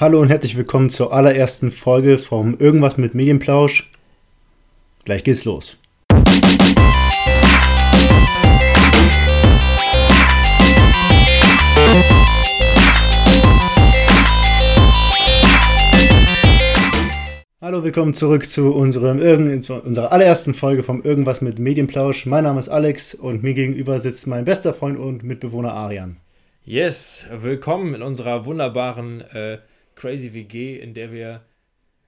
Hallo und herzlich willkommen zur allerersten Folge vom Irgendwas mit Medienplausch. Gleich geht's los. Hallo, willkommen zurück zu unserem Irgend unserer allerersten Folge vom Irgendwas mit Medienplausch. Mein Name ist Alex und mir gegenüber sitzt mein bester Freund und Mitbewohner Arian. Yes, willkommen in unserer wunderbaren äh, Crazy WG, in der wir.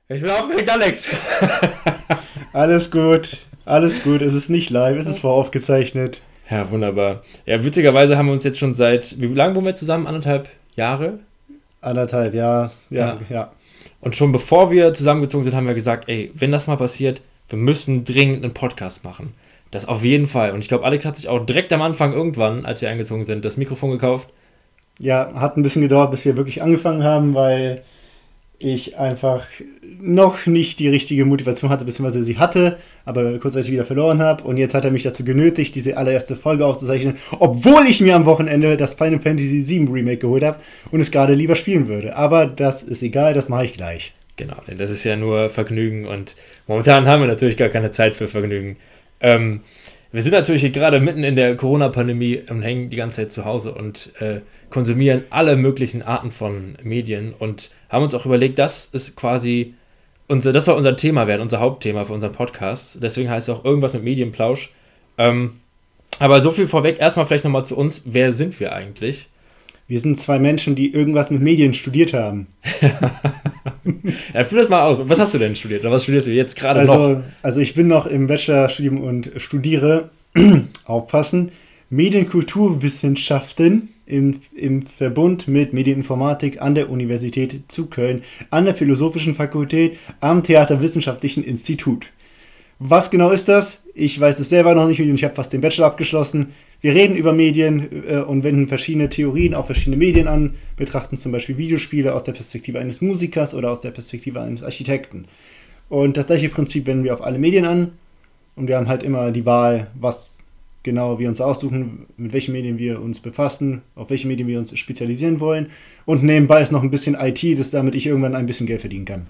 Ich bin aufgeregt, Alex! alles gut, alles gut. Es ist nicht live, es ist voraufgezeichnet. Ja, wunderbar. Ja, witzigerweise haben wir uns jetzt schon seit. Wie lange wohnen wir zusammen? Anderthalb Jahre? Anderthalb, ja, ja, ja. ja. Und schon bevor wir zusammengezogen sind, haben wir gesagt, ey, wenn das mal passiert, wir müssen dringend einen Podcast machen. Das auf jeden Fall. Und ich glaube, Alex hat sich auch direkt am Anfang irgendwann, als wir eingezogen sind, das Mikrofon gekauft ja, hat ein bisschen gedauert, bis wir wirklich angefangen haben, weil ich einfach noch nicht die richtige Motivation hatte, beziehungsweise sie hatte, aber kurzzeitig wieder verloren habe. Und jetzt hat er mich dazu genötigt, diese allererste Folge aufzuzeichnen, obwohl ich mir am Wochenende das Final Fantasy VII Remake geholt habe und es gerade lieber spielen würde. Aber das ist egal, das mache ich gleich. Genau, denn das ist ja nur Vergnügen und momentan haben wir natürlich gar keine Zeit für Vergnügen. Ähm, wir sind natürlich gerade mitten in der Corona-Pandemie und hängen die ganze Zeit zu Hause und äh, konsumieren alle möglichen Arten von Medien und haben uns auch überlegt, das ist quasi unser, das soll unser Thema werden, unser Hauptthema für unseren Podcast. Deswegen heißt es auch irgendwas mit Medienplausch. Ähm, aber so viel vorweg, erstmal vielleicht nochmal zu uns. Wer sind wir eigentlich? Wir sind zwei Menschen, die irgendwas mit Medien studiert haben. ja, führ das mal aus. Was hast du denn studiert? Oder was studierst du jetzt gerade also, noch? Also ich bin noch im Bachelorstudium und studiere, aufpassen, Medienkulturwissenschaften im, im Verbund mit Medieninformatik an der Universität zu Köln, an der Philosophischen Fakultät, am Theaterwissenschaftlichen Institut. Was genau ist das? Ich weiß es selber noch nicht und ich habe fast den Bachelor abgeschlossen. Wir reden über Medien äh, und wenden verschiedene Theorien auf verschiedene Medien an, betrachten zum Beispiel Videospiele aus der Perspektive eines Musikers oder aus der Perspektive eines Architekten. Und das gleiche Prinzip wenden wir auf alle Medien an und wir haben halt immer die Wahl, was genau wir uns aussuchen, mit welchen Medien wir uns befassen, auf welche Medien wir uns spezialisieren wollen. Und nebenbei ist noch ein bisschen IT, dass damit ich irgendwann ein bisschen Geld verdienen kann.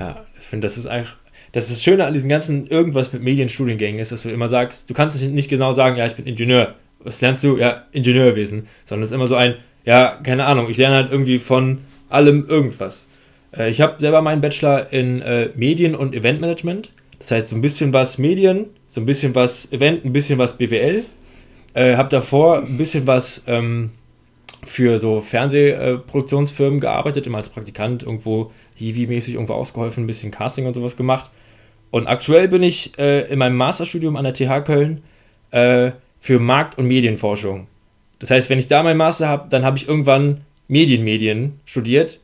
Ja, ich finde, das ist einfach das ist das Schöne an diesen ganzen irgendwas mit Medienstudiengängen ist, dass du immer sagst, du kannst nicht genau sagen, ja, ich bin Ingenieur. Was lernst du? Ja, Ingenieurwesen. Sondern es ist immer so ein, ja, keine Ahnung, ich lerne halt irgendwie von allem irgendwas. Äh, ich habe selber meinen Bachelor in äh, Medien- und Eventmanagement. Das heißt, so ein bisschen was Medien, so ein bisschen was Event, ein bisschen was BWL. Äh, habe davor ein bisschen was ähm, für so Fernsehproduktionsfirmen gearbeitet, immer als Praktikant irgendwo Hiwi-mäßig irgendwo ausgeholfen, ein bisschen Casting und sowas gemacht. Und aktuell bin ich äh, in meinem Masterstudium an der TH Köln äh, für Markt- und Medienforschung. Das heißt, wenn ich da meinen Master habe, dann habe ich irgendwann Medienmedien studiert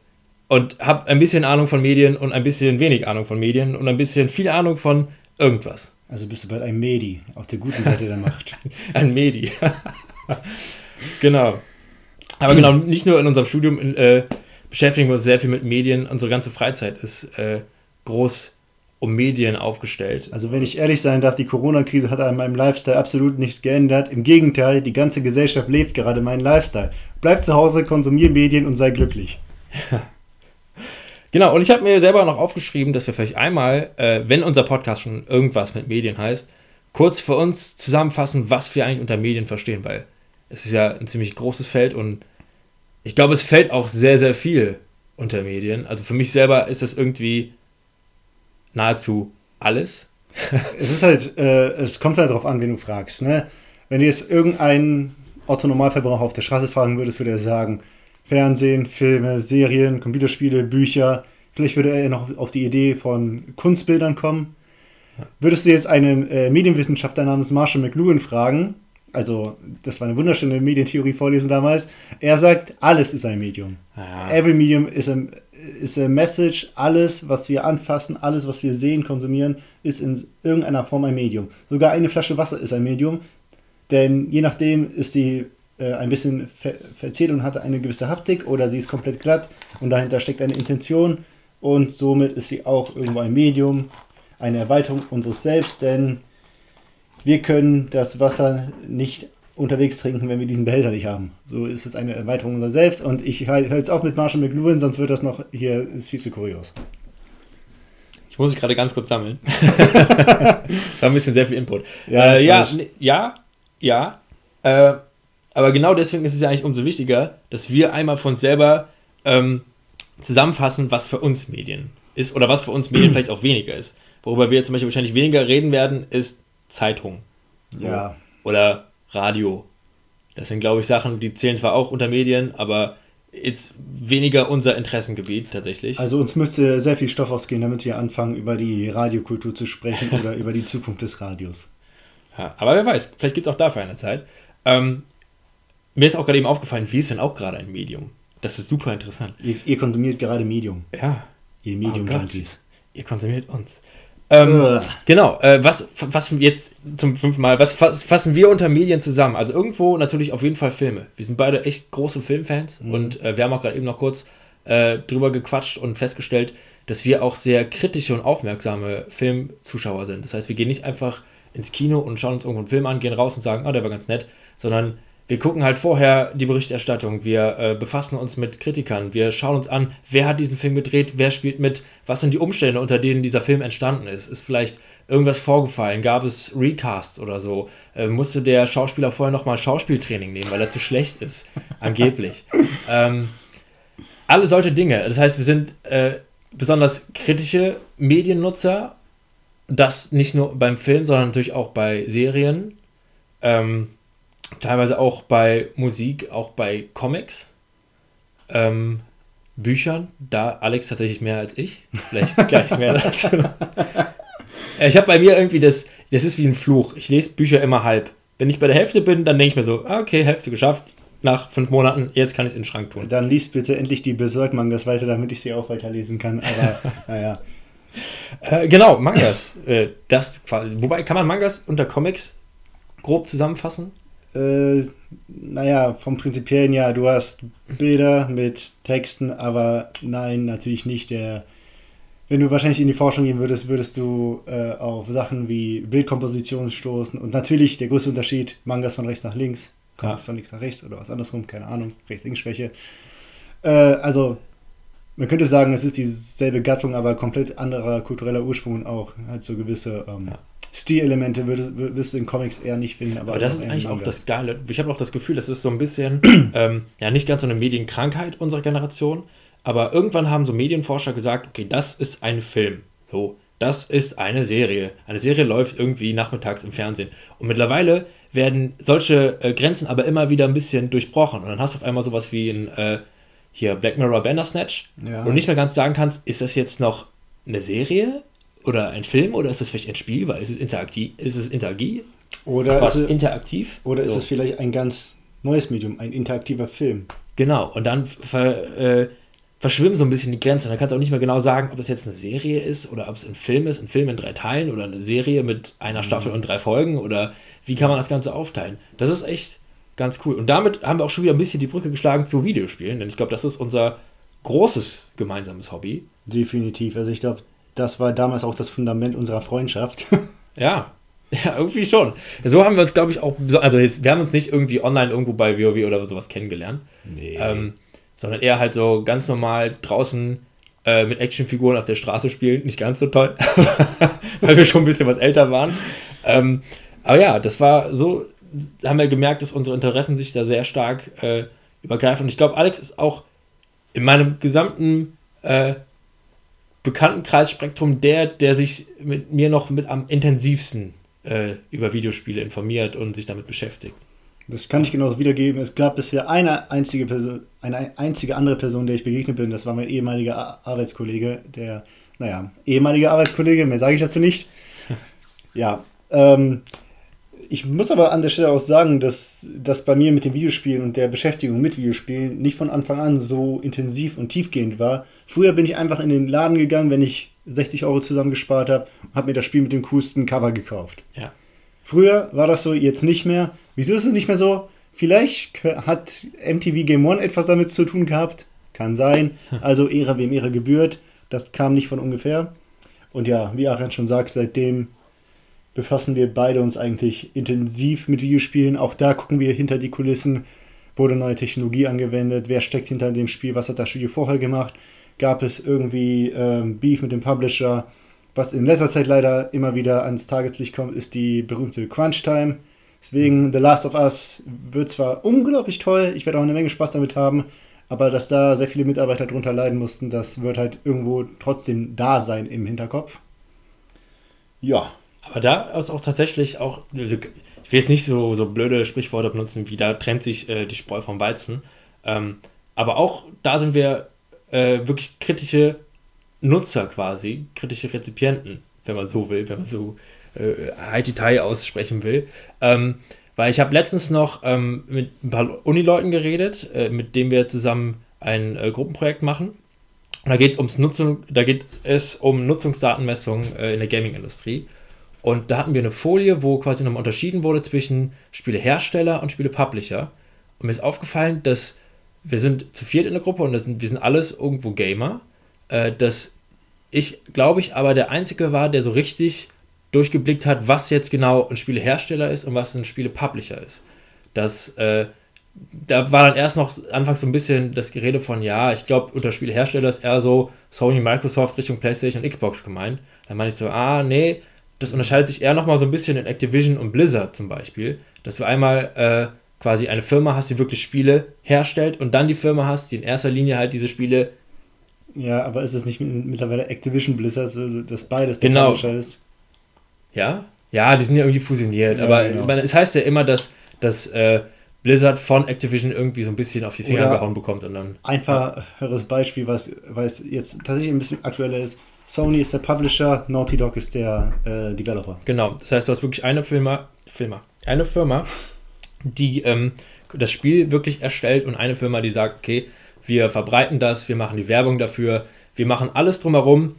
und habe ein bisschen Ahnung von Medien und ein bisschen wenig Ahnung von Medien und ein bisschen viel Ahnung von irgendwas. Also bist du bald ein Medi auf der guten Seite der Macht. ein Medi. genau. Aber genau, nicht nur in unserem Studium in, äh, beschäftigen wir uns sehr viel mit Medien. Unsere ganze Freizeit ist äh, groß um Medien aufgestellt. Also wenn ich ehrlich sein darf, die Corona-Krise hat an meinem Lifestyle absolut nichts geändert. Im Gegenteil, die ganze Gesellschaft lebt gerade meinen Lifestyle. Bleib zu Hause, konsumier Medien und sei glücklich. genau, und ich habe mir selber noch aufgeschrieben, dass wir vielleicht einmal, äh, wenn unser Podcast schon irgendwas mit Medien heißt, kurz für uns zusammenfassen, was wir eigentlich unter Medien verstehen, weil es ist ja ein ziemlich großes Feld und ich glaube, es fällt auch sehr, sehr viel unter Medien. Also für mich selber ist das irgendwie nahezu alles. es ist halt, äh, es kommt halt darauf an, wen du fragst. Ne? Wenn du jetzt irgendeinen Otto-Normalverbraucher auf der Straße fragen würdest, würde er sagen, Fernsehen, Filme, Serien, Computerspiele, Bücher. Vielleicht würde er noch auf die Idee von Kunstbildern kommen. Würdest du jetzt einen äh, Medienwissenschaftler namens Marshall McLuhan fragen, also das war eine wunderschöne Medientheorie vorlesen damals, er sagt, alles ist ein Medium. Ja. Every medium is a, ist a message, alles, was wir anfassen, alles, was wir sehen, konsumieren, ist in irgendeiner Form ein Medium. Sogar eine Flasche Wasser ist ein Medium, denn je nachdem ist sie äh, ein bisschen ver verzählt und hat eine gewisse Haptik oder sie ist komplett glatt und dahinter steckt eine Intention und somit ist sie auch irgendwo ein Medium, eine Erweiterung unseres Selbst, denn wir können das Wasser nicht unterwegs trinken, wenn wir diesen Behälter nicht haben. So ist es eine Erweiterung unserer selbst und ich höre jetzt auf mit Marshall McLuhan, sonst wird das noch hier ist viel zu kurios. Ich muss mich gerade ganz kurz sammeln. das war ein bisschen sehr viel Input. Ja, äh, ja, ja, ja. Äh, aber genau deswegen ist es ja eigentlich umso wichtiger, dass wir einmal von uns selber ähm, zusammenfassen, was für uns Medien ist oder was für uns Medien vielleicht auch weniger ist. Worüber wir zum Beispiel wahrscheinlich weniger reden werden, ist Zeitung. Ja. Oder Radio. Das sind, glaube ich, Sachen, die zählen zwar auch unter Medien, aber jetzt weniger unser Interessengebiet tatsächlich. Also uns müsste sehr viel Stoff ausgehen, damit wir anfangen, über die Radiokultur zu sprechen oder über die Zukunft des Radios. Ja, aber wer weiß, vielleicht gibt es auch dafür eine Zeit. Ähm, mir ist auch gerade eben aufgefallen, wie ist denn auch gerade ein Medium? Das ist super interessant. Ihr, ihr konsumiert gerade Medium. Ja. Ihr Medium oh Ihr konsumiert uns. Ähm, genau, äh, was fassen jetzt zum fünften Mal, was fassen wir unter Medien zusammen? Also irgendwo natürlich auf jeden Fall Filme. Wir sind beide echt große Filmfans mhm. und äh, wir haben auch gerade eben noch kurz äh, drüber gequatscht und festgestellt, dass wir auch sehr kritische und aufmerksame Filmzuschauer sind. Das heißt, wir gehen nicht einfach ins Kino und schauen uns irgendwo einen Film an, gehen raus und sagen, oh, der war ganz nett, sondern wir gucken halt vorher die Berichterstattung, wir äh, befassen uns mit Kritikern, wir schauen uns an, wer hat diesen Film gedreht, wer spielt mit, was sind die Umstände, unter denen dieser Film entstanden ist. Ist vielleicht irgendwas vorgefallen, gab es Recasts oder so, äh, musste der Schauspieler vorher nochmal Schauspieltraining nehmen, weil er zu schlecht ist, angeblich. Ähm, alle solche Dinge. Das heißt, wir sind äh, besonders kritische Mediennutzer, das nicht nur beim Film, sondern natürlich auch bei Serien. Ähm, teilweise auch bei Musik, auch bei Comics, ähm, Büchern, da Alex tatsächlich mehr als ich. Vielleicht gleich mehr dazu. ich habe bei mir irgendwie das, das ist wie ein Fluch. Ich lese Bücher immer halb. Wenn ich bei der Hälfte bin, dann denke ich mir so, ah, okay, Hälfte geschafft. Nach fünf Monaten, jetzt kann ich es in den Schrank tun. Dann liest bitte endlich die Berserk-Mangas weiter, damit ich sie auch weiterlesen kann. Aber naja. Äh, genau, Mangas. Äh, das, wobei kann man Mangas unter Comics grob zusammenfassen? Äh, naja, vom Prinzipiellen ja, du hast Bilder mit Texten, aber nein, natürlich nicht der. Wenn du wahrscheinlich in die Forschung gehen würdest, würdest du äh, auf Sachen wie Bildkomposition stoßen. Und natürlich der größte Unterschied: Mangas von rechts nach links, Comics ja. von links nach rechts oder was andersrum, keine Ahnung, Rechts-Links-Schwäche. Äh, also, man könnte sagen, es ist dieselbe Gattung, aber komplett anderer kultureller Ursprung und auch halt so gewisse ähm, ja. Stilelemente würdest, wirst du in Comics eher nicht finden. Aber, aber das ist eigentlich auch das Geile. Ich habe auch das Gefühl, das ist so ein bisschen, ähm, ja, nicht ganz so eine Medienkrankheit unserer Generation, aber irgendwann haben so Medienforscher gesagt, okay, das ist ein Film. So, das ist eine Serie. Eine Serie läuft irgendwie nachmittags im Fernsehen. Und mittlerweile werden solche äh, Grenzen aber immer wieder ein bisschen durchbrochen. Und dann hast du auf einmal sowas wie ein äh, hier Black Mirror Bandersnatch, ja. wo du nicht mehr ganz sagen kannst, ist das jetzt noch eine Serie oder ein Film oder ist es vielleicht ein Spiel, weil es ist interaktiv, ist es interagiv? Oder ist es interaktiv? Oder so. ist es vielleicht ein ganz neues Medium, ein interaktiver Film? Genau, und dann ver, äh, verschwimmen so ein bisschen die Grenzen. Dann kannst du auch nicht mehr genau sagen, ob es jetzt eine Serie ist oder ob es ein Film ist, ein Film in drei Teilen oder eine Serie mit einer Staffel mhm. und drei Folgen oder wie kann man das Ganze aufteilen. Das ist echt ganz cool. Und damit haben wir auch schon wieder ein bisschen die Brücke geschlagen zu Videospielen, denn ich glaube, das ist unser großes gemeinsames Hobby. Definitiv. Also ich glaube, das war damals auch das Fundament unserer Freundschaft. ja, ja, irgendwie schon. So haben wir uns, glaube ich, auch, also jetzt, wir haben uns nicht irgendwie online irgendwo bei WoW oder sowas kennengelernt. Nee. Ähm, sondern eher halt so ganz normal draußen äh, mit Actionfiguren auf der Straße spielen. Nicht ganz so toll, weil wir schon ein bisschen was älter waren. Ähm, aber ja, das war so, haben wir gemerkt, dass unsere Interessen sich da sehr stark äh, übergreifen. Und ich glaube, Alex ist auch in meinem gesamten äh, Bekanntenkreisspektrum der, der sich mit mir noch mit am intensivsten äh, über Videospiele informiert und sich damit beschäftigt. Das kann ich genauso wiedergeben. Es gab bisher eine einzige Person, eine einzige andere Person, der ich begegnet bin. Das war mein ehemaliger Arbeitskollege, der, naja, ehemaliger Arbeitskollege, mehr sage ich dazu nicht. Ja, ähm, ich muss aber an der Stelle auch sagen, dass das bei mir mit den Videospielen und der Beschäftigung mit Videospielen nicht von Anfang an so intensiv und tiefgehend war. Früher bin ich einfach in den Laden gegangen, wenn ich 60 Euro zusammengespart habe, habe mir das Spiel mit dem coolsten Cover gekauft. Ja. Früher war das so, jetzt nicht mehr. Wieso ist es nicht mehr so? Vielleicht hat MTV Game One etwas damit zu tun gehabt. Kann sein. Also Ehre wem Ehre gebührt. Das kam nicht von ungefähr. Und ja, wie Aaron schon sagt, seitdem befassen wir beide uns eigentlich intensiv mit Videospielen. Auch da gucken wir hinter die Kulissen, wurde neue Technologie angewendet, wer steckt hinter dem Spiel, was hat das Studio vorher gemacht, gab es irgendwie ähm, Beef mit dem Publisher. Was in letzter Zeit leider immer wieder ans Tageslicht kommt, ist die berühmte Crunch Time. Deswegen The Last of Us wird zwar unglaublich toll, ich werde auch eine Menge Spaß damit haben, aber dass da sehr viele Mitarbeiter drunter leiden mussten, das wird halt irgendwo trotzdem da sein im Hinterkopf. Ja. Aber da ist auch tatsächlich auch, also ich will jetzt nicht so, so blöde Sprichworte benutzen, wie da trennt sich äh, die Spreu vom Weizen. Ähm, aber auch da sind wir äh, wirklich kritische Nutzer quasi, kritische Rezipienten, wenn man so will, wenn man so äh, High Detail aussprechen will. Ähm, weil ich habe letztens noch ähm, mit ein paar Unileuten geredet, äh, mit denen wir zusammen ein äh, Gruppenprojekt machen. Und da geht es ums Nutzung, da geht es um Nutzungsdatenmessung äh, in der Gaming-Industrie. Und da hatten wir eine Folie, wo quasi nochmal unterschieden wurde zwischen Spielehersteller und Spielepublisher. Und mir ist aufgefallen, dass wir sind zu viert in der Gruppe und sind, wir sind alles irgendwo Gamer. Äh, dass ich, glaube ich, aber der Einzige war, der so richtig durchgeblickt hat, was jetzt genau ein Spielehersteller ist und was ein Spielepublisher ist. Das, äh, da war dann erst noch anfangs so ein bisschen das Gerede von, ja, ich glaube, unter Spielehersteller ist eher so Sony, Microsoft Richtung PlayStation und Xbox gemeint. Dann meine ich so, ah, nee, das unterscheidet sich eher nochmal so ein bisschen in Activision und Blizzard zum Beispiel, dass du einmal äh, quasi eine Firma hast, die wirklich Spiele herstellt und dann die Firma hast, die in erster Linie halt diese Spiele. Ja, aber ist es nicht mittlerweile Activision Blizzard, also dass beides genau. ist? Ja, ja, die sind ja irgendwie fusioniert. Ja, aber genau. es heißt ja immer, dass, dass äh, Blizzard von Activision irgendwie so ein bisschen auf die Finger Oder gehauen bekommt und dann. Einfacheres ja. Beispiel, was, was jetzt tatsächlich ein bisschen aktueller ist. Sony ist der Publisher, Naughty Dog ist der äh, Developer. Genau, das heißt, du hast wirklich eine Firma, Firma, eine Firma, die ähm, das Spiel wirklich erstellt und eine Firma, die sagt, okay, wir verbreiten das, wir machen die Werbung dafür, wir machen alles drumherum,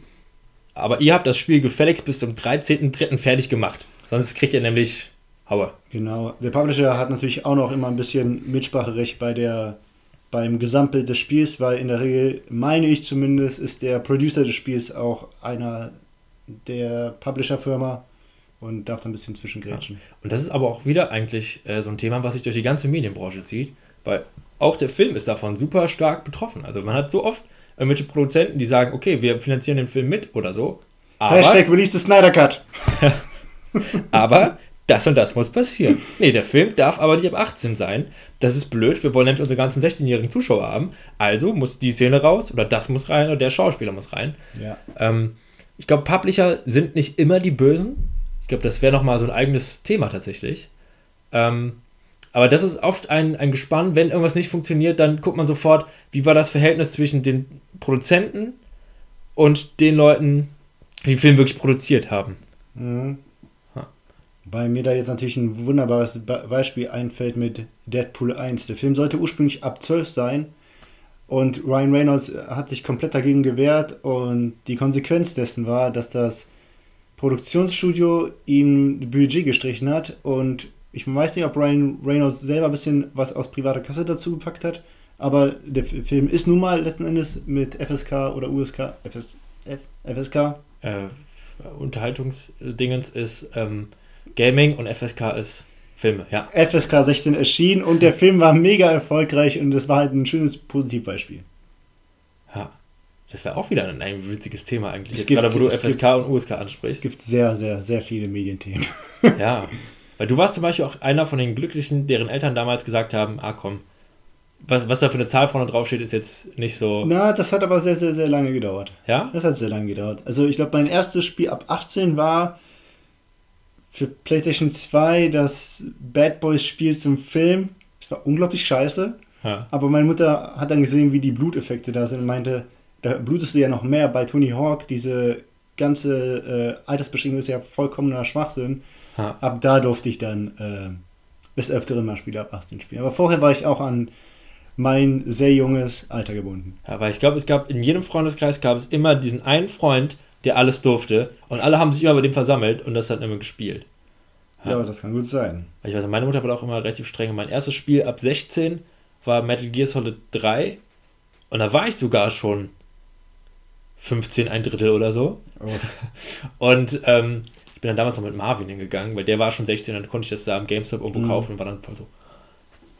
aber ihr habt das Spiel gefälligst bis zum 13.03. fertig gemacht. Sonst kriegt ihr nämlich Haue. Genau. Der Publisher hat natürlich auch noch immer ein bisschen Mitspracherecht bei der, beim Gesamtbild des Spiels, weil in der Regel, meine ich zumindest, ist der Producer des Spiels auch einer der Publisher-Firma und darf da ein bisschen zwischengrätschen. Ja. Und das ist aber auch wieder eigentlich äh, so ein Thema, was sich durch die ganze Medienbranche zieht, weil auch der Film ist davon super stark betroffen. Also man hat so oft irgendwelche Produzenten, die sagen, okay, wir finanzieren den Film mit oder so. Aber, Hashtag release the Snyder Cut. aber das und das muss passieren. Nee, der Film darf aber nicht ab 18 sein. Das ist blöd. Wir wollen nämlich unsere ganzen 16-jährigen Zuschauer haben. Also muss die Szene raus oder das muss rein oder der Schauspieler muss rein. Ja. Ähm, ich glaube, Publisher sind nicht immer die Bösen. Ich glaube, das wäre nochmal so ein eigenes Thema tatsächlich. Ähm, aber das ist oft ein, ein Gespann, wenn irgendwas nicht funktioniert, dann guckt man sofort, wie war das Verhältnis zwischen den Produzenten und den Leuten, die den Film wirklich produziert haben. Mhm. Weil mir da jetzt natürlich ein wunderbares Beispiel einfällt mit Deadpool 1. Der Film sollte ursprünglich ab 12 sein und Ryan Reynolds hat sich komplett dagegen gewehrt und die Konsequenz dessen war, dass das Produktionsstudio ihm Budget gestrichen hat und ich weiß nicht, ob Ryan Reynolds selber ein bisschen was aus privater Kasse dazu gepackt hat, aber der Film ist nun mal letzten Endes mit FSK oder USK, FS, F, FSK. Äh, Unterhaltungsdingens ist ähm, Gaming und FSK ist Filme, ja. FSK 16 erschien und der Film war mega erfolgreich und das war halt ein schönes Positivbeispiel. Ja. Das wäre auch wieder ein, ein witziges Thema eigentlich. Jetzt gerade wo du FSK gibt, und USK ansprichst. Es gibt sehr, sehr, sehr viele Medienthemen. ja. Weil du warst zum Beispiel auch einer von den Glücklichen, deren Eltern damals gesagt haben, ah komm, was, was da für eine Zahl vorne draufsteht, ist jetzt nicht so. Na, das hat aber sehr, sehr, sehr lange gedauert. Ja? Das hat sehr lange gedauert. Also ich glaube, mein erstes Spiel ab 18 war für PlayStation 2 das Bad Boys Spiel zum Film. Es war unglaublich scheiße. Ja. Aber meine Mutter hat dann gesehen, wie die Bluteffekte da sind und meinte, da blutest du ja noch mehr bei Tony Hawk. Diese ganze äh, Altersbeschränkung ist ja vollkommener Schwachsinn. Ha. Ab da durfte ich dann äh, des Öfteren mal Spiele ab 18 spielen. Aber vorher war ich auch an mein sehr junges Alter gebunden. Ja, weil ich glaube, es gab in jedem Freundeskreis gab es immer diesen einen Freund, der alles durfte und alle haben sich immer bei dem versammelt und das hat immer gespielt. Ja, ja das kann gut sein. Ich weiß, meine Mutter war auch immer relativ streng. Mein erstes Spiel ab 16 war Metal Gear Solid 3 und da war ich sogar schon 15, ein Drittel oder so. Oh. Und ähm, bin dann damals noch mit Marvin hingegangen, weil der war schon 16, dann konnte ich das da am GameStop irgendwo Mhm. kaufen und war dann voll so.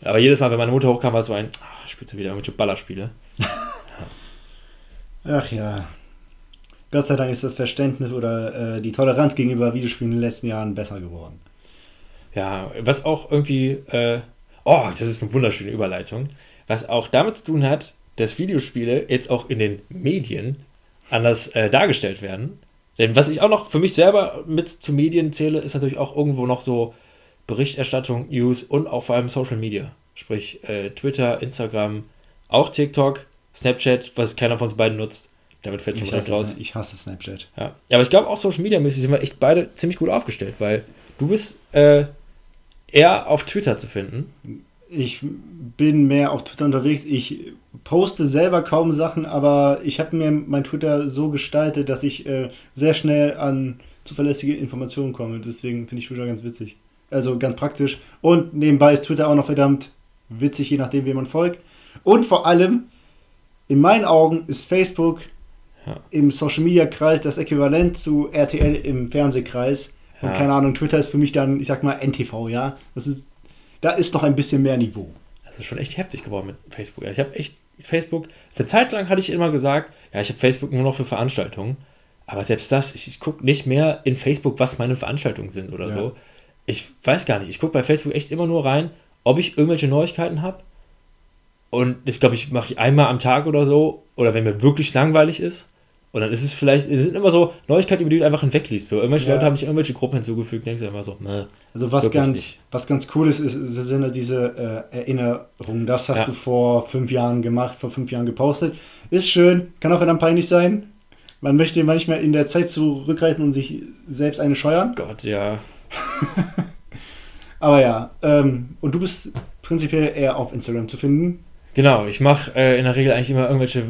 Aber jedes Mal, wenn meine Mutter hochkam, war es so ein, ah, spielst du wieder irgendwelche Ballerspiele. Ach ja. Gott sei Dank ist das Verständnis oder äh, die Toleranz gegenüber Videospielen in den letzten Jahren besser geworden. Ja, was auch irgendwie, äh, oh, das ist eine wunderschöne Überleitung, was auch damit zu tun hat, dass Videospiele jetzt auch in den Medien anders äh, dargestellt werden. Denn was ich auch noch für mich selber mit zu Medien zähle, ist natürlich auch irgendwo noch so Berichterstattung, News und auch vor allem Social Media. Sprich äh, Twitter, Instagram, auch TikTok, Snapchat, was keiner von uns beiden nutzt. Damit fällt schon Ich hasse, raus. ich hasse Snapchat. Ja. ja, aber ich glaube auch Social Media mäßig sind wir echt beide ziemlich gut aufgestellt, weil du bist äh, eher auf Twitter zu finden. Ich bin mehr auf Twitter unterwegs. Ich poste selber kaum Sachen, aber ich habe mir mein Twitter so gestaltet, dass ich äh, sehr schnell an zuverlässige Informationen komme. Deswegen finde ich Twitter ganz witzig. Also ganz praktisch. Und nebenbei ist Twitter auch noch verdammt witzig, je nachdem, wem man folgt. Und vor allem, in meinen Augen ist Facebook Ja. im Social Media Kreis das Äquivalent zu RTL im Fernsehkreis. Und Ja. keine Ahnung, Twitter ist für mich dann, ich sag mal, NTV, ja. Das ist, da ist noch ein bisschen mehr Niveau. Das ist schon echt heftig geworden mit Facebook. Ich habe echt Facebook, eine Zeit lang hatte ich immer gesagt, ja, ich habe Facebook nur noch für Veranstaltungen. Aber selbst das, ich, ich gucke nicht mehr in Facebook, was meine Veranstaltungen sind oder Ja. so. Ich weiß gar nicht. Ich gucke bei Facebook echt immer nur rein, ob ich irgendwelche Neuigkeiten habe. Und das, glaube ich, mache ich einmal am Tag oder so. Oder wenn mir wirklich langweilig ist. Und dann ist es vielleicht, es sind immer so Neuigkeiten, über die du einfach hinwegliest. So, irgendwelche Ja. Leute haben sich irgendwelche Gruppen hinzugefügt, denkst du immer so, ne. Also was ganz, nicht. was ganz cool ist, ist, ist sind halt diese äh, Erinnerungen. Das hast Ja. du vor fünf Jahren gemacht, vor fünf Jahren gepostet. Ist schön, kann auch verdammt peinlich sein. Man möchte manchmal in der Zeit zurückreisen und sich selbst eine scheuern. Gott, ja. Aber ja, ähm, und du bist prinzipiell eher auf Instagram zu finden. Genau, ich mache äh, in der Regel eigentlich immer irgendwelche,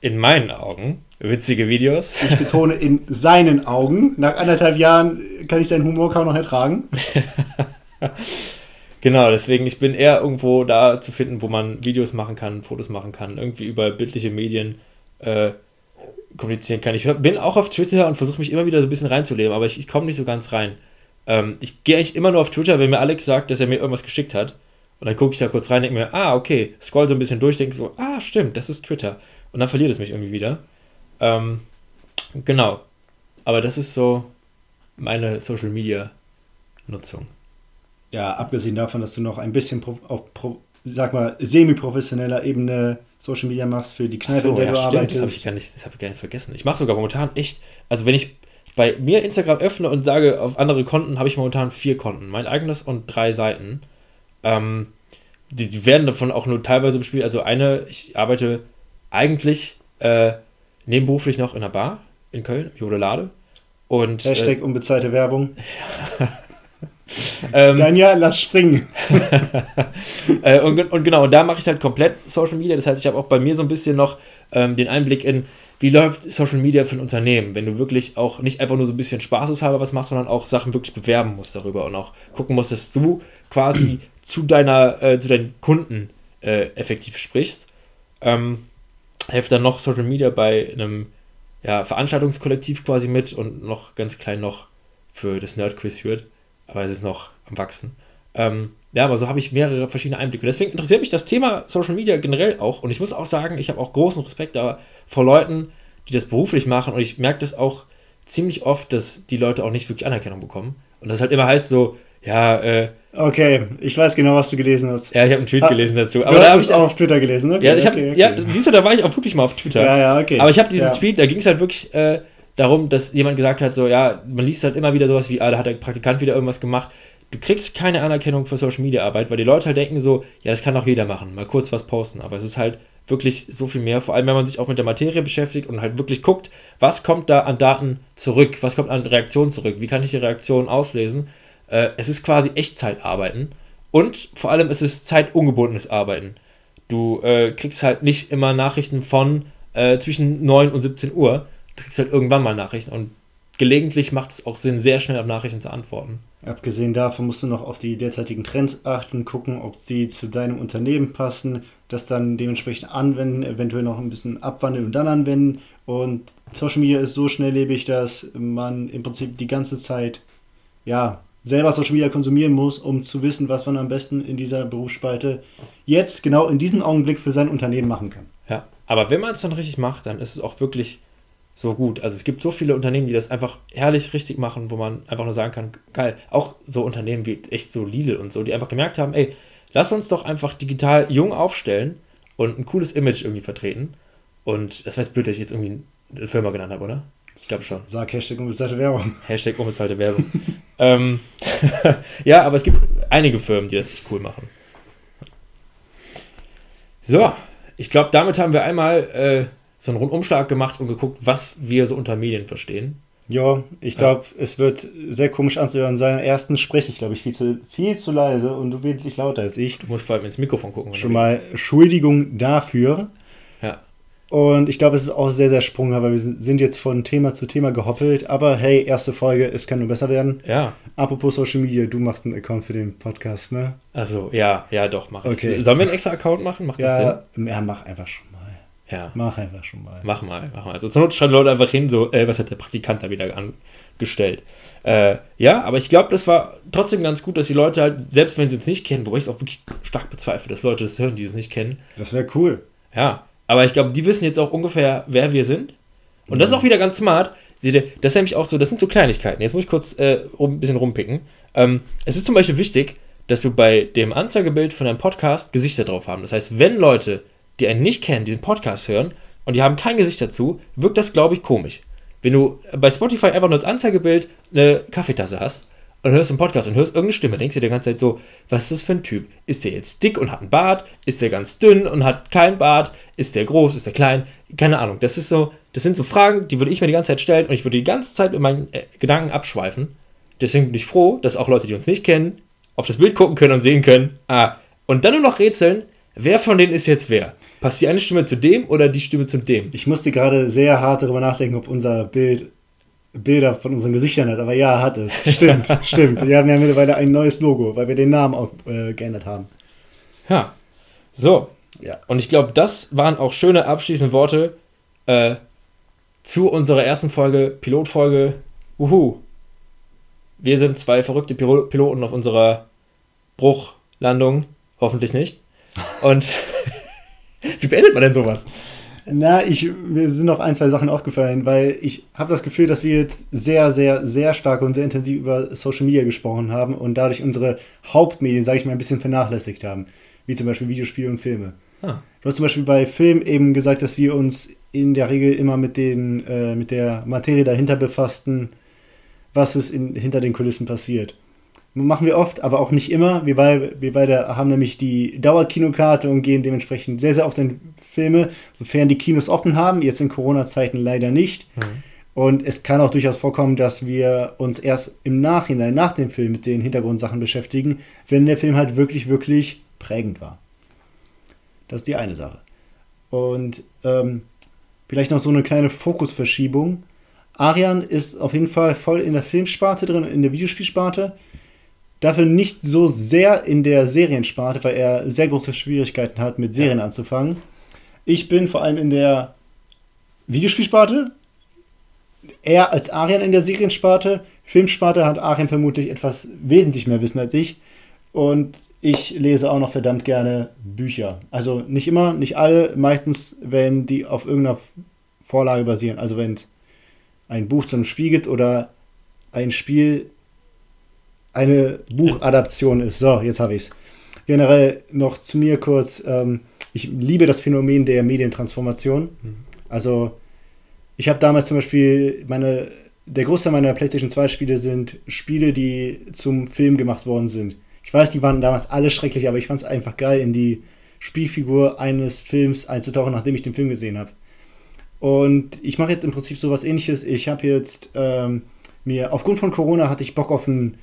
in meinen Augen, witzige Videos. Ich betone in seinen Augen. Nach anderthalb Jahren kann ich seinen Humor kaum noch ertragen. Genau, deswegen, ich bin eher irgendwo da zu finden, wo man Videos machen kann, Fotos machen kann, irgendwie über bildliche Medien äh, kommunizieren kann. Ich bin auch auf Twitter und versuche mich immer wieder so ein bisschen reinzuleben, aber ich, ich komme nicht so ganz rein. Ähm, ich gehe eigentlich immer nur auf Twitter, wenn mir Alex sagt, dass er mir irgendwas geschickt hat. Und dann gucke ich da kurz rein, denke mir, ah, okay, scroll so ein bisschen durch, denke so, ah, stimmt, das ist Twitter. Und dann verliert es mich irgendwie wieder. Ähm, genau. Aber das ist so meine Social Media Nutzung. Ja, abgesehen davon, dass du noch ein bisschen auf, sag mal, semi-professioneller Ebene Social Media machst für die Kneipe, so, in der ja, du stimmt, das arbeitest. habe ich, gar nicht- das hab ich gar nicht vergessen. Ich mache sogar momentan echt, also wenn ich bei mir Instagram öffne und sage auf andere Konten, habe ich momentan vier Konten. Mein eigenes und drei Seiten. Ähm, die, die werden davon auch nur teilweise bespielt. Also eine, ich arbeite eigentlich äh, nebenberuflich noch in einer Bar in Köln, Jodelade. Und äh, Hashtag unbezahlte Werbung. ähm, Danja, lass springen. Äh, und, und genau, und da mache ich halt komplett Social Media. Das heißt, ich habe auch bei mir so ein bisschen noch ähm, den Einblick in, wie läuft Social Media für ein Unternehmen, wenn du wirklich auch nicht einfach nur so ein bisschen spaßeshalber was machst, sondern auch Sachen wirklich bewerben musst darüber und auch gucken musst, dass du quasi zu deiner, äh, zu deinen Kunden äh, effektiv sprichst. Ähm, helfe dann noch Social Media bei einem ja, Veranstaltungskollektiv quasi mit und noch ganz klein noch für das Nerdquiz führt. Aber es ist noch am Wachsen. Ähm, ja, aber so habe ich mehrere verschiedene Einblicke. Deswegen interessiert mich das Thema Social Media generell auch. Und ich muss auch sagen, ich habe auch großen Respekt da vor Leuten, die das beruflich machen. Und ich merke das auch ziemlich oft, dass die Leute auch nicht wirklich Anerkennung bekommen. Und das halt immer heißt so, ja, äh, Okay, ich weiß genau, was du gelesen hast. ja, ich habe einen Tweet Ah, gelesen dazu. Aber du hast ich auch auf Twitter gelesen, okay? ja, ich habe, okay, okay. ja, siehst du, da war ich auch wirklich mal auf Twitter. ja, ja, okay. Aber ich habe diesen ja. Tweet, da ging es halt wirklich äh, darum, dass jemand gesagt hat, so, ja, man liest halt immer wieder sowas wie, ah, da hat der Praktikant wieder irgendwas gemacht. Du kriegst keine Anerkennung für Social Media Arbeit, weil die Leute halt denken so, ja, das kann doch jeder machen, mal kurz was posten. Aber es ist halt wirklich so viel mehr, vor allem wenn man sich auch mit der Materie beschäftigt und halt wirklich guckt, was kommt da an Daten zurück, was kommt an Reaktionen zurück, wie kann ich die Reaktionen auslesen. Äh, es ist quasi Echtzeitarbeiten und vor allem es ist zeitungebundenes Arbeiten. Du äh, kriegst halt nicht immer Nachrichten von äh, zwischen 9 und 17 Uhr. Du kriegst halt irgendwann mal Nachrichten und gelegentlich macht es auch Sinn, sehr schnell auf Nachrichten zu antworten. Abgesehen davon musst du noch auf die derzeitigen Trends achten, gucken, ob sie zu deinem Unternehmen passen, das dann dementsprechend anwenden, eventuell noch ein bisschen abwandeln und dann anwenden. Und Social Media ist so schnelllebig, dass man im Prinzip die ganze Zeit ja selber Social Media konsumieren muss, um zu wissen, was man am besten in dieser Berufsspalte jetzt genau in diesem Augenblick für sein Unternehmen machen kann. Ja, aber wenn man es dann richtig macht, dann ist es auch wirklich so gut. Also es gibt so viele Unternehmen, die das einfach herrlich richtig machen, wo man einfach nur sagen kann, geil. Auch so Unternehmen wie echt so Lidl und so, die einfach gemerkt haben, ey, lass uns doch einfach digital jung aufstellen und ein cooles Image irgendwie vertreten. Und das war blöd, dass ich jetzt irgendwie eine Firma genannt habe, oder? Ich glaube schon. Sag Hashtag unbezahlte Werbung. Hashtag unbezahlte Werbung. ähm, ja, aber es gibt einige Firmen, die das echt cool machen. So, ich glaube, damit haben wir einmal äh, so einen Rundumschlag gemacht und geguckt, was wir so unter Medien verstehen. Ja, ich glaube, ja. es wird sehr komisch anzuhören sein. Erstens spreche ich, glaube ich, viel zu, viel zu leise und du wesentlich lauter als ich. Du musst vor allem ins Mikrofon gucken. Schon mal Entschuldigung dafür. Ja. Und ich glaube, es ist auch sehr, sehr sprunghaft, weil wir sind jetzt von Thema zu Thema gehoppelt. Aber hey, erste Folge, es kann nur besser werden. Ja. Apropos Social Media, du machst einen Account für den Podcast, ne? Also, ja, ja, doch, mach ich. Okay. Sollen wir einen extra Account machen? Macht ja, das Sinn? Ja, mach einfach schon mal. Ja. Mach einfach schon mal. Mach mal, mach mal. Also zur Not schreiben Leute einfach hin, so, äh, was hat der Praktikant da wieder angestellt? Äh, ja, aber ich glaube, das war trotzdem ganz gut, dass die Leute halt, selbst wenn sie es nicht kennen, wobei ich es auch wirklich stark bezweifle, dass Leute das hören, die es nicht kennen. Das wäre cool. Ja, aber ich glaube, die wissen jetzt auch ungefähr, wer wir sind. Und das ist auch wieder ganz smart. Seht ihr, das ist nämlich auch so, das sind so Kleinigkeiten. Jetzt muss ich kurz äh, ein bisschen rumpicken. Ähm, es ist zum Beispiel wichtig, dass du bei dem Anzeigebild von deinem Podcast Gesichter drauf haben. Das heißt, wenn Leute, die einen nicht kennen, diesen Podcast hören und die haben kein Gesicht dazu, wirkt das, glaube ich, komisch. Wenn du bei Spotify einfach nur als Anzeigebild eine Kaffeetasse hast und hörst einen Podcast und hörst irgendeine Stimme, denkst du dir die ganze Zeit so, was ist das für ein Typ? Ist der jetzt dick und hat einen Bart? Ist der ganz dünn und hat keinen Bart? Ist der groß? Ist der klein? Keine Ahnung. Das ist so, das sind so Fragen, die würde ich mir die ganze Zeit stellen und ich würde die ganze Zeit in meinen äh, Gedanken abschweifen. Deswegen bin ich froh, dass auch Leute, die uns nicht kennen, auf das Bild gucken können und sehen können, ah, und dann nur noch rätseln, wer von denen ist jetzt wer? Passt die eine Stimme zu dem oder die Stimme zu dem? Ich musste gerade sehr hart darüber nachdenken, ob unser Bild Bilder von unseren Gesichtern hat, aber ja, hat es. Stimmt, stimmt. Wir haben ja mittlerweile ein neues Logo, weil wir den Namen auch äh, geändert haben. Ja. So. Ja. Und ich glaube, das waren auch schöne abschließende Worte äh, zu unserer ersten Folge, Pilotfolge. Uhu. Wir sind zwei verrückte Pil Piloten auf unserer Bruchlandung. Hoffentlich nicht. Und wie beendet man denn sowas? Na, ich, mir sind noch ein, zwei Sachen aufgefallen, weil ich habe das Gefühl, dass wir jetzt sehr, sehr, sehr stark und sehr intensiv über Social Media gesprochen haben und dadurch unsere Hauptmedien, sage ich mal, ein bisschen vernachlässigt haben. Wie zum Beispiel Videospiele und Filme. Ah. Du hast zum Beispiel bei Film eben gesagt, dass wir uns in der Regel immer mit, den, äh, mit der Materie dahinter befassten, was ist in, hinter den Kulissen passiert. Machen wir oft, aber auch nicht immer. Wir, beide, wir beide haben nämlich die Dauerkinokarte und gehen dementsprechend sehr, sehr oft in Filme, sofern die Kinos offen haben. Jetzt in Corona-Zeiten leider nicht. Mhm. Und es kann auch durchaus vorkommen, dass wir uns erst im Nachhinein, nach dem Film, mit den Hintergrundsachen beschäftigen, wenn der Film halt wirklich, wirklich prägend war. Das ist die eine Sache. Und ähm, vielleicht noch so eine kleine Fokusverschiebung. Arian ist auf jeden Fall voll in der Filmsparte drin, in der Videospielsparte. Dafür nicht so sehr in der Seriensparte, weil er sehr große Schwierigkeiten hat, mit Serien ja. anzufangen. Ich bin vor allem in der Videospielsparte. Er als Arian in der Seriensparte. Filmsparte hat Arian vermutlich etwas wesentlich mehr Wissen als ich. Und ich lese auch noch verdammt gerne Bücher. Also nicht immer, nicht alle, meistens, wenn die auf irgendeiner Vorlage basieren. Also wenn es ein Buch zum Spiel gibt oder ein Spiel eine Buchadaption ist. So, jetzt habe ich es. Generell noch zu mir kurz. Ähm, ich liebe das Phänomen der Medientransformation. Mhm. Also, ich habe damals zum Beispiel meine, der Großteil meiner PlayStation 2 Spiele sind Spiele, die zum Film gemacht worden sind. Ich weiß, die waren damals alle schrecklich, aber ich fand es einfach geil, in die Spielfigur eines Films einzutauchen, nachdem ich den Film gesehen habe. Und ich mache jetzt im Prinzip sowas ähnliches. Ich habe jetzt ähm, mir, aufgrund von Corona hatte ich Bock auf ein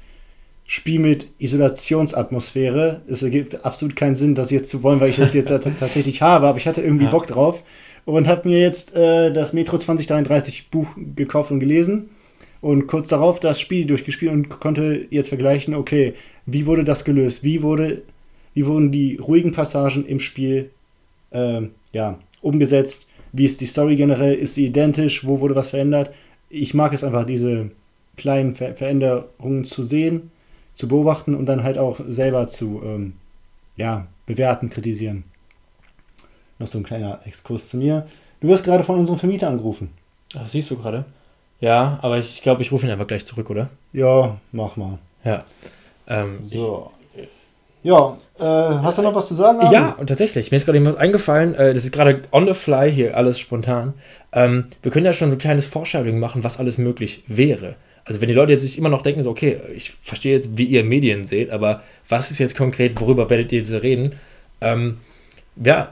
Spiel mit Isolationsatmosphäre. Es ergibt absolut keinen Sinn, das jetzt zu wollen, weil ich das jetzt tatsächlich habe, aber ich hatte irgendwie ja. Bock drauf und habe mir jetzt äh, das Metro 2033 Buch gekauft und gelesen und kurz darauf das Spiel durchgespielt und konnte jetzt vergleichen, okay, wie wurde das gelöst? Wie, wurde, wie wurden die ruhigen Passagen im Spiel äh, ja, umgesetzt? Wie ist die Story generell? Ist sie identisch? Wo wurde was verändert? Ich mag es einfach, diese kleinen Ver Veränderungen zu sehen, zu beobachten und dann halt auch selber zu ähm, ja, bewerten, kritisieren. Noch so ein kleiner Exkurs zu mir. Du wirst gerade von unserem Vermieter angerufen. Das siehst du gerade. Ja, aber ich glaube, ich rufe ihn einfach gleich zurück, oder? Ja, mach mal. Ja. Ähm, so. Ja, äh, hast du noch was zu sagen? Armin? Ja, und tatsächlich, mir ist gerade was eingefallen, äh, das ist gerade on the fly hier, alles spontan. Ähm, wir können ja schon so ein kleines Foreshadowing machen, was alles möglich wäre. Also wenn die Leute jetzt sich immer noch denken, so, okay, ich verstehe jetzt, wie ihr Medien seht, aber was ist jetzt konkret, worüber werdet ihr jetzt reden? Ähm, ja,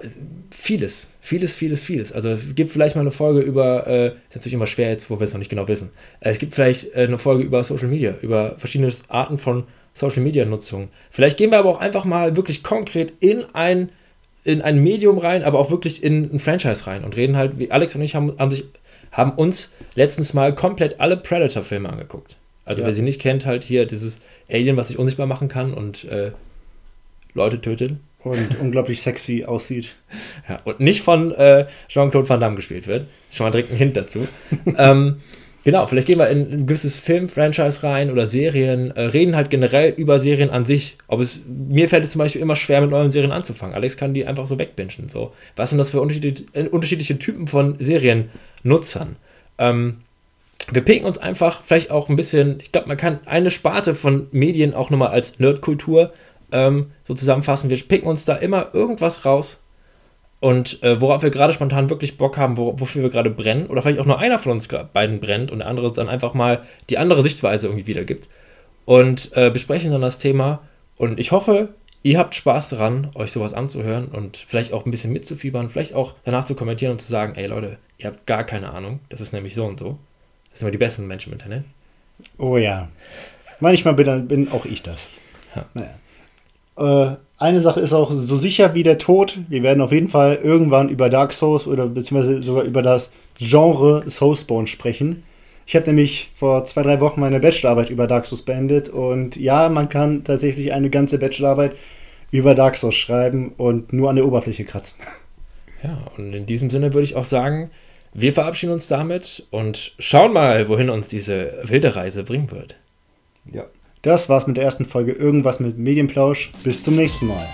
vieles, vieles, vieles, vieles. Also es gibt vielleicht mal eine Folge über, äh, ist natürlich immer schwer jetzt, wo wir es noch nicht genau wissen. Äh, es gibt vielleicht äh, eine Folge über Social Media, über verschiedene Arten von Social Media Nutzung. Vielleicht gehen wir aber auch einfach mal wirklich konkret in ein, in ein Medium rein, aber auch wirklich in ein Franchise rein und reden halt, wie Alex und ich haben, haben, sich, haben uns letztens mal komplett alle Predator-Filme angeguckt. Also Ja. wer sie nicht kennt, halt hier dieses Alien, was sich unsichtbar machen kann und äh, Leute tötet. Und unglaublich sexy aussieht. Ja, und nicht von äh, Jean-Claude Van Damme gespielt wird. Schon mal direkt ein Hint dazu. ähm, genau, vielleicht gehen wir in ein gewisses Film-Franchise rein oder Serien, äh, reden halt generell über Serien an sich. Ob es, mir fällt es zum Beispiel immer schwer, mit neuen Serien anzufangen. Alex kann die einfach so wegbingen. So. Was sind das für unterschiedliche, äh, unterschiedliche Typen von Seriennutzern? Ähm, wir picken uns einfach vielleicht auch ein bisschen, ich glaube, man kann eine Sparte von Medien auch nochmal als Nerdkultur ähm, so zusammenfassen. Wir picken uns da immer irgendwas raus und äh, worauf wir gerade spontan wirklich Bock haben, wo, wofür wir gerade brennen oder vielleicht auch nur einer von uns beiden brennt und der andere dann einfach mal die andere Sichtweise irgendwie wiedergibt und äh, besprechen dann das Thema und ich hoffe, ihr habt Spaß daran, euch sowas anzuhören und vielleicht auch ein bisschen mitzufiebern, vielleicht auch danach zu kommentieren und zu sagen, ey Leute, ihr habt gar keine Ahnung, das ist nämlich so und so. Das sind immer die besten Menschen im Internet. Oh ja. Manchmal bin, bin auch ich das. Ja. Naja. Äh, eine Sache ist auch so sicher wie der Tod. Wir werden auf jeden Fall irgendwann über Dark Souls oder beziehungsweise sogar über das Genre Soulspawn sprechen. Ich habe nämlich vor zwei, drei Wochen meine Bachelorarbeit über Dark Souls beendet und ja, man kann tatsächlich eine ganze Bachelorarbeit über Dark Souls schreiben und nur an der Oberfläche kratzen. Ja, und in diesem Sinne würde ich auch sagen, wir verabschieden uns damit und schauen mal, wohin uns diese wilde Reise bringen wird. Ja. Das war's mit der ersten Folge Irgendwas mit Medienplausch. Bis zum nächsten Mal.